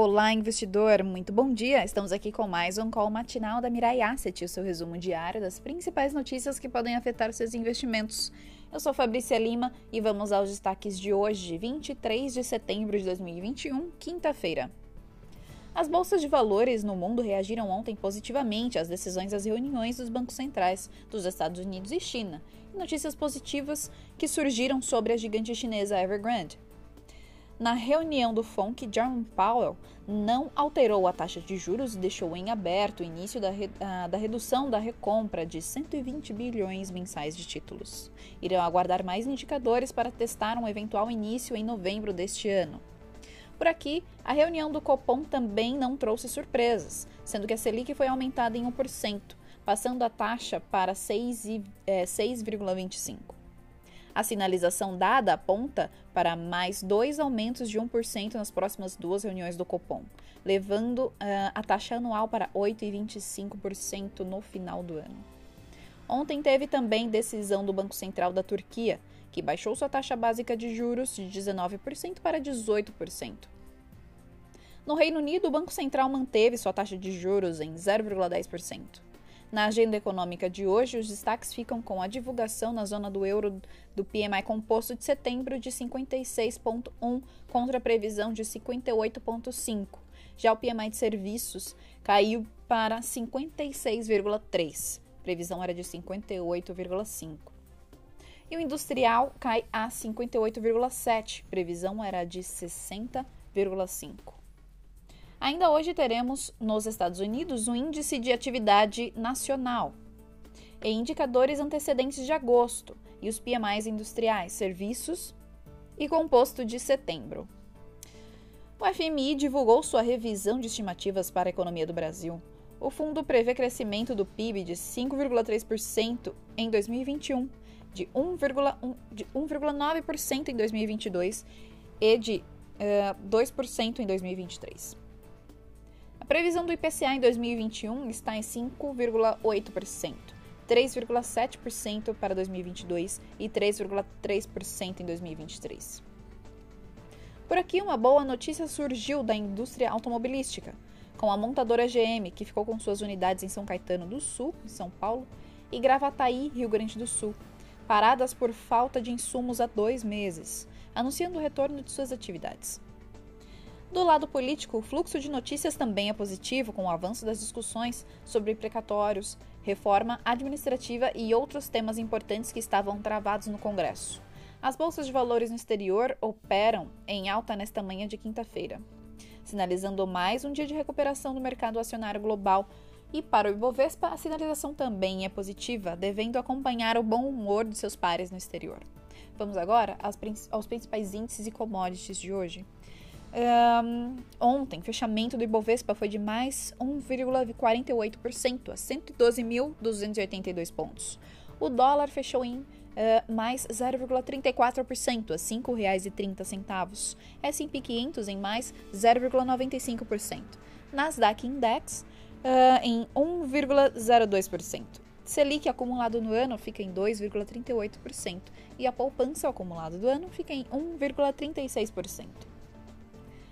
Olá, investidor! Muito bom dia! Estamos aqui com mais um call matinal da Mirai Asset, o seu resumo diário das principais notícias que podem afetar seus investimentos. Eu sou Fabrícia Lima e vamos aos destaques de hoje, 23 de setembro de 2021, quinta-feira. As bolsas de valores no mundo reagiram ontem positivamente às decisões das reuniões dos bancos centrais dos Estados Unidos e China, e notícias positivas que surgiram sobre a gigante chinesa Evergrande. Na reunião do FONC, Jerome Powell não alterou a taxa de juros e deixou em aberto o início da, re, da redução da recompra de 120 bilhões mensais de títulos. Irão aguardar mais indicadores para testar um eventual início em novembro deste ano. Por aqui, a reunião do Copom também não trouxe surpresas, sendo que a Selic foi aumentada em 1%, passando a taxa para 6,25%. A sinalização dada aponta para mais dois aumentos de 1% nas próximas duas reuniões do Copom, levando uh, a taxa anual para 8,25% no final do ano. Ontem teve também decisão do Banco Central da Turquia, que baixou sua taxa básica de juros de 19% para 18%. No Reino Unido, o Banco Central manteve sua taxa de juros em 0,10%. Na agenda econômica de hoje, os destaques ficam com a divulgação na zona do euro do PMI composto de setembro de 56,1 contra a previsão de 58,5. Já o PMI de serviços caiu para 56,3. Previsão era de 58,5. E o industrial cai a 58,7. Previsão era de 60,5. Ainda hoje teremos nos Estados Unidos o Índice de Atividade Nacional e indicadores antecedentes de agosto e os PMIs industriais, serviços e composto de setembro. O FMI divulgou sua revisão de estimativas para a economia do Brasil. O fundo prevê crescimento do PIB de 5,3% em 2021, de 1,9% em 2022 e de uh, eh, 2% em 2023 previsão do IPCA em 2021 está em 5,8%, 3,7% para 2022 e 3,3% em 2023. Por aqui, uma boa notícia surgiu da indústria automobilística, com a montadora GM, que ficou com suas unidades em São Caetano do Sul, em São Paulo, e Gravataí, Rio Grande do Sul, paradas por falta de insumos há dois meses, anunciando o retorno de suas atividades. Do lado político, o fluxo de notícias também é positivo com o avanço das discussões sobre precatórios, reforma administrativa e outros temas importantes que estavam travados no Congresso. As bolsas de valores no exterior operam em alta nesta manhã de quinta-feira, sinalizando mais um dia de recuperação do mercado acionário global. E para o Ibovespa, a sinalização também é positiva, devendo acompanhar o bom humor de seus pares no exterior. Vamos agora aos principais índices e commodities de hoje. Um, ontem, fechamento do Ibovespa foi de mais 1,48% a 112.282 pontos. O dólar fechou em uh, mais 0,34% a R$ 5,30. S&P 500 em mais 0,95%. Nasdaq Index uh, em 1,02%. Selic acumulado no ano fica em 2,38% e a poupança acumulada do ano fica em 1,36%.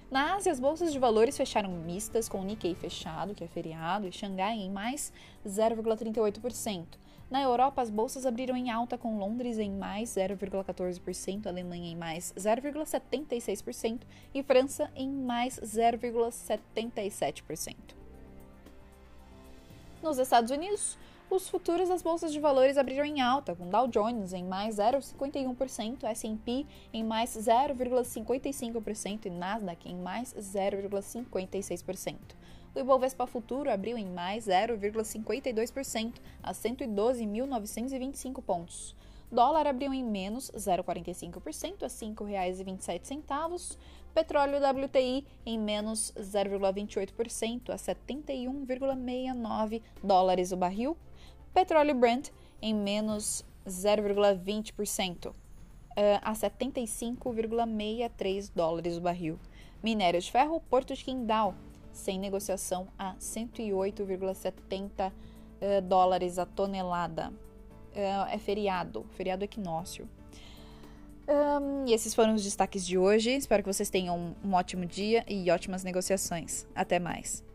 Na Ásia, as bolsas de valores fecharam mistas, com o Nikkei fechado, que é feriado, e Xangai em mais 0,38%. Na Europa, as bolsas abriram em alta, com Londres em mais 0,14%, Alemanha em mais 0,76% e França em mais 0,77%. Nos Estados Unidos, os futuros das bolsas de valores abriram em alta, com Dow Jones em mais 0,51%, S&P em mais 0,55% e Nasdaq em mais 0,56%. O Ibovespa Futuro abriu em mais 0,52% a 112.925 pontos. Dólar abriu em menos 0,45% a R$ 5,27. Petróleo WTI em menos 0,28% a 71,69 dólares o barril. Petróleo Brent em menos 0,20% eh, a 75,63 dólares o barril. Minério de ferro, Porto de Qingdao, sem negociação a 108,70 eh, dólares a tonelada. Eh, é feriado, feriado equinócio. Um, e esses foram os destaques de hoje. Espero que vocês tenham um ótimo dia e ótimas negociações. Até mais.